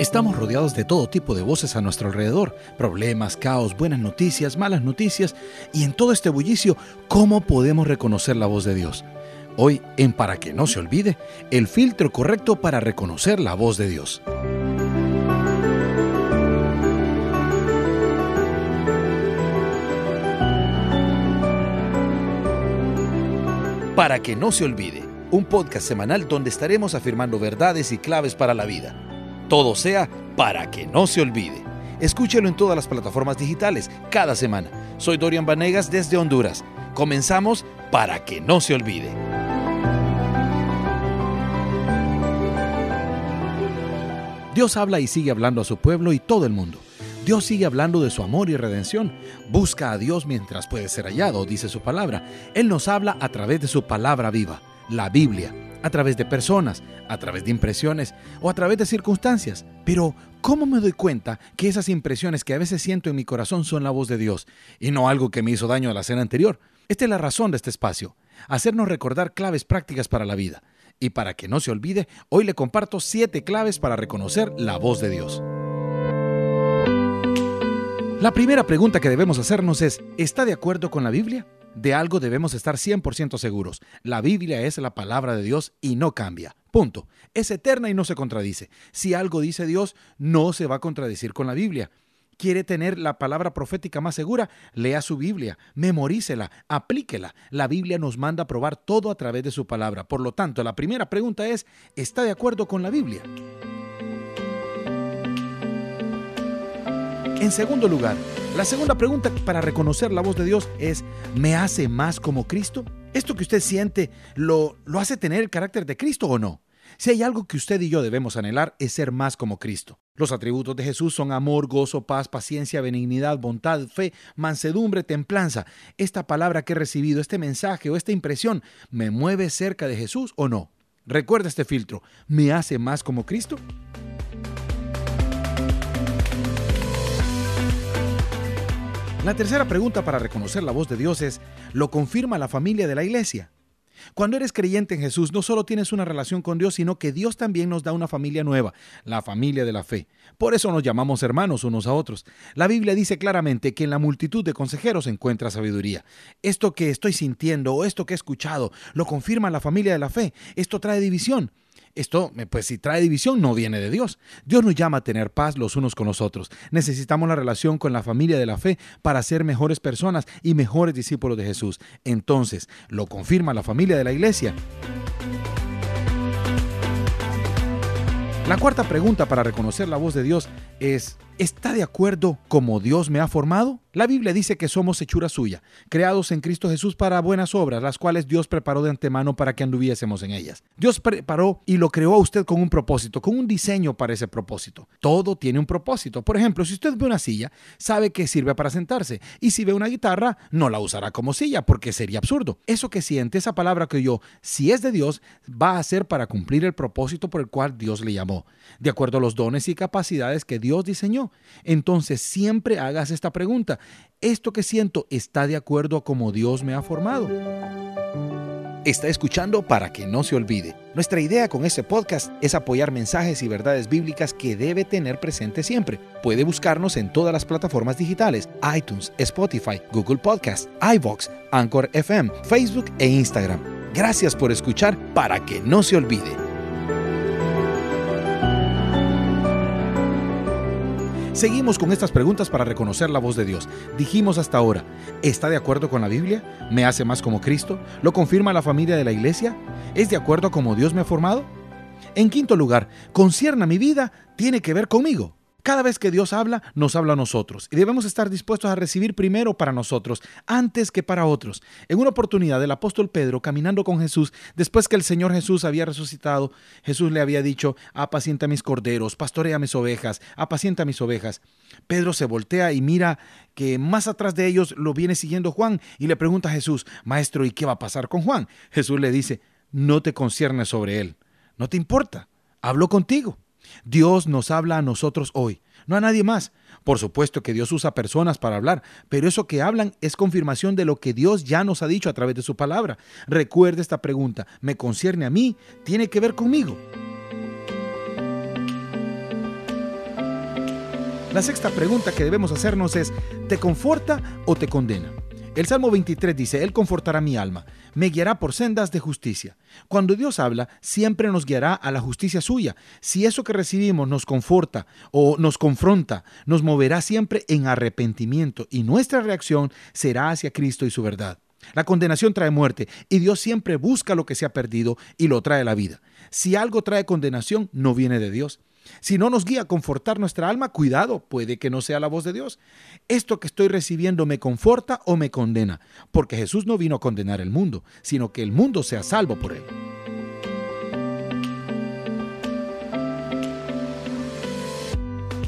Estamos rodeados de todo tipo de voces a nuestro alrededor, problemas, caos, buenas noticias, malas noticias, y en todo este bullicio, ¿cómo podemos reconocer la voz de Dios? Hoy, en Para que no se olvide, el filtro correcto para reconocer la voz de Dios. Para que no se olvide, un podcast semanal donde estaremos afirmando verdades y claves para la vida. Todo sea para que no se olvide. Escúchelo en todas las plataformas digitales cada semana. Soy Dorian Vanegas desde Honduras. Comenzamos para que no se olvide. Dios habla y sigue hablando a su pueblo y todo el mundo. Dios sigue hablando de su amor y redención. Busca a Dios mientras puede ser hallado, dice su palabra. Él nos habla a través de su palabra viva, la Biblia, a través de personas, a través de impresiones o a través de circunstancias. Pero, ¿cómo me doy cuenta que esas impresiones que a veces siento en mi corazón son la voz de Dios y no algo que me hizo daño a la cena anterior? Esta es la razón de este espacio, hacernos recordar claves prácticas para la vida. Y para que no se olvide, hoy le comparto siete claves para reconocer la voz de Dios. La primera pregunta que debemos hacernos es, ¿está de acuerdo con la Biblia? De algo debemos estar 100% seguros. La Biblia es la palabra de Dios y no cambia. Punto. Es eterna y no se contradice. Si algo dice Dios, no se va a contradecir con la Biblia. ¿Quiere tener la palabra profética más segura? Lea su Biblia, memorícela, aplíquela. La Biblia nos manda a probar todo a través de su palabra. Por lo tanto, la primera pregunta es, ¿está de acuerdo con la Biblia? En segundo lugar, la segunda pregunta para reconocer la voz de Dios es, ¿me hace más como Cristo? ¿Esto que usted siente lo, lo hace tener el carácter de Cristo o no? Si hay algo que usted y yo debemos anhelar es ser más como Cristo. Los atributos de Jesús son amor, gozo, paz, paciencia, benignidad, bondad, fe, mansedumbre, templanza. Esta palabra que he recibido, este mensaje o esta impresión, ¿me mueve cerca de Jesús o no? Recuerda este filtro, ¿me hace más como Cristo? La tercera pregunta para reconocer la voz de Dios es, ¿lo confirma la familia de la iglesia? Cuando eres creyente en Jesús, no solo tienes una relación con Dios, sino que Dios también nos da una familia nueva, la familia de la fe. Por eso nos llamamos hermanos unos a otros. La Biblia dice claramente que en la multitud de consejeros se encuentra sabiduría. Esto que estoy sintiendo o esto que he escuchado, lo confirma la familia de la fe. Esto trae división. Esto, eh, pues si trae división, no viene de Dios. Dios nos llama a tener paz los unos con los otros. Necesitamos la relación con la familia de la fe para ser mejores personas y mejores discípulos de Jesús. Entonces, ¿lo confirma la familia de la iglesia? La cuarta pregunta para reconocer la voz de Dios es, ¿está de acuerdo como Dios me ha formado? La Biblia dice que somos hechura suya, creados en Cristo Jesús para buenas obras, las cuales Dios preparó de antemano para que anduviésemos en ellas. Dios preparó y lo creó a usted con un propósito, con un diseño para ese propósito. Todo tiene un propósito. Por ejemplo, si usted ve una silla, sabe que sirve para sentarse. Y si ve una guitarra, no la usará como silla, porque sería absurdo. Eso que siente, esa palabra que yo, si es de Dios, va a ser para cumplir el propósito por el cual Dios le llamó, de acuerdo a los dones y capacidades que Dios diseñó. Entonces, siempre hagas esta pregunta. ¿Esto que siento está de acuerdo a cómo Dios me ha formado? Está escuchando para que no se olvide. Nuestra idea con este podcast es apoyar mensajes y verdades bíblicas que debe tener presente siempre. Puede buscarnos en todas las plataformas digitales: iTunes, Spotify, Google Podcast, iVoox, Anchor FM, Facebook e Instagram. Gracias por escuchar para que no se olvide. Seguimos con estas preguntas para reconocer la voz de Dios. Dijimos hasta ahora, ¿está de acuerdo con la Biblia? ¿Me hace más como Cristo? ¿Lo confirma la familia de la iglesia? ¿Es de acuerdo a como Dios me ha formado? En quinto lugar, ¿concierna mi vida? ¿Tiene que ver conmigo? Cada vez que Dios habla, nos habla a nosotros y debemos estar dispuestos a recibir primero para nosotros, antes que para otros. En una oportunidad, el apóstol Pedro, caminando con Jesús, después que el Señor Jesús había resucitado, Jesús le había dicho, apacienta mis corderos, pastorea mis ovejas, apacienta mis ovejas. Pedro se voltea y mira que más atrás de ellos lo viene siguiendo Juan y le pregunta a Jesús, Maestro, ¿y qué va a pasar con Juan? Jesús le dice, no te concierne sobre él, no te importa, hablo contigo. Dios nos habla a nosotros hoy, no a nadie más. Por supuesto que Dios usa personas para hablar, pero eso que hablan es confirmación de lo que Dios ya nos ha dicho a través de su palabra. Recuerda esta pregunta, ¿me concierne a mí? ¿Tiene que ver conmigo? La sexta pregunta que debemos hacernos es, ¿te conforta o te condena? El Salmo 23 dice, Él confortará mi alma, me guiará por sendas de justicia. Cuando Dios habla, siempre nos guiará a la justicia suya. Si eso que recibimos nos conforta o nos confronta, nos moverá siempre en arrepentimiento y nuestra reacción será hacia Cristo y su verdad. La condenación trae muerte y Dios siempre busca lo que se ha perdido y lo trae a la vida. Si algo trae condenación, no viene de Dios. Si no nos guía a confortar nuestra alma, cuidado, puede que no sea la voz de Dios. Esto que estoy recibiendo me conforta o me condena, porque Jesús no vino a condenar el mundo, sino que el mundo sea salvo por él.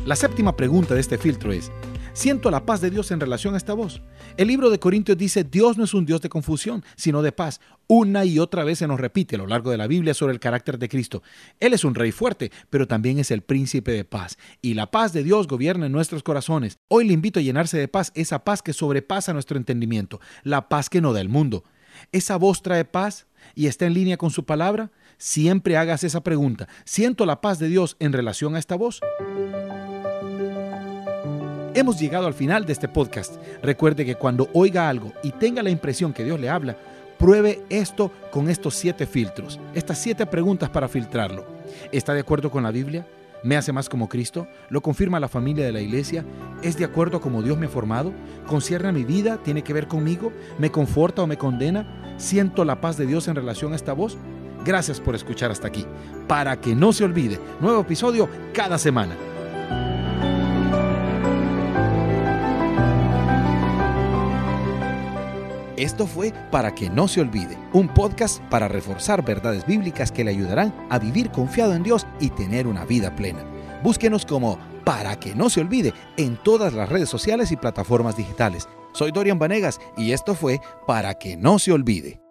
La séptima pregunta de este filtro es, Siento la paz de Dios en relación a esta voz. El libro de Corintios dice, Dios no es un Dios de confusión, sino de paz. Una y otra vez se nos repite a lo largo de la Biblia sobre el carácter de Cristo. Él es un rey fuerte, pero también es el príncipe de paz. Y la paz de Dios gobierna en nuestros corazones. Hoy le invito a llenarse de paz, esa paz que sobrepasa nuestro entendimiento, la paz que no da el mundo. ¿Esa voz trae paz y está en línea con su palabra? Siempre hagas esa pregunta. ¿Siento la paz de Dios en relación a esta voz? Hemos llegado al final de este podcast. Recuerde que cuando oiga algo y tenga la impresión que Dios le habla, pruebe esto con estos siete filtros, estas siete preguntas para filtrarlo. ¿Está de acuerdo con la Biblia? ¿Me hace más como Cristo? ¿Lo confirma la familia de la iglesia? ¿Es de acuerdo como Dios me ha formado? ¿Concierne a mi vida? ¿Tiene que ver conmigo? ¿Me conforta o me condena? ¿Siento la paz de Dios en relación a esta voz? Gracias por escuchar hasta aquí. Para que no se olvide, nuevo episodio cada semana. Esto fue Para que no se olvide, un podcast para reforzar verdades bíblicas que le ayudarán a vivir confiado en Dios y tener una vida plena. Búsquenos como Para que no se olvide en todas las redes sociales y plataformas digitales. Soy Dorian Vanegas y esto fue Para que no se olvide.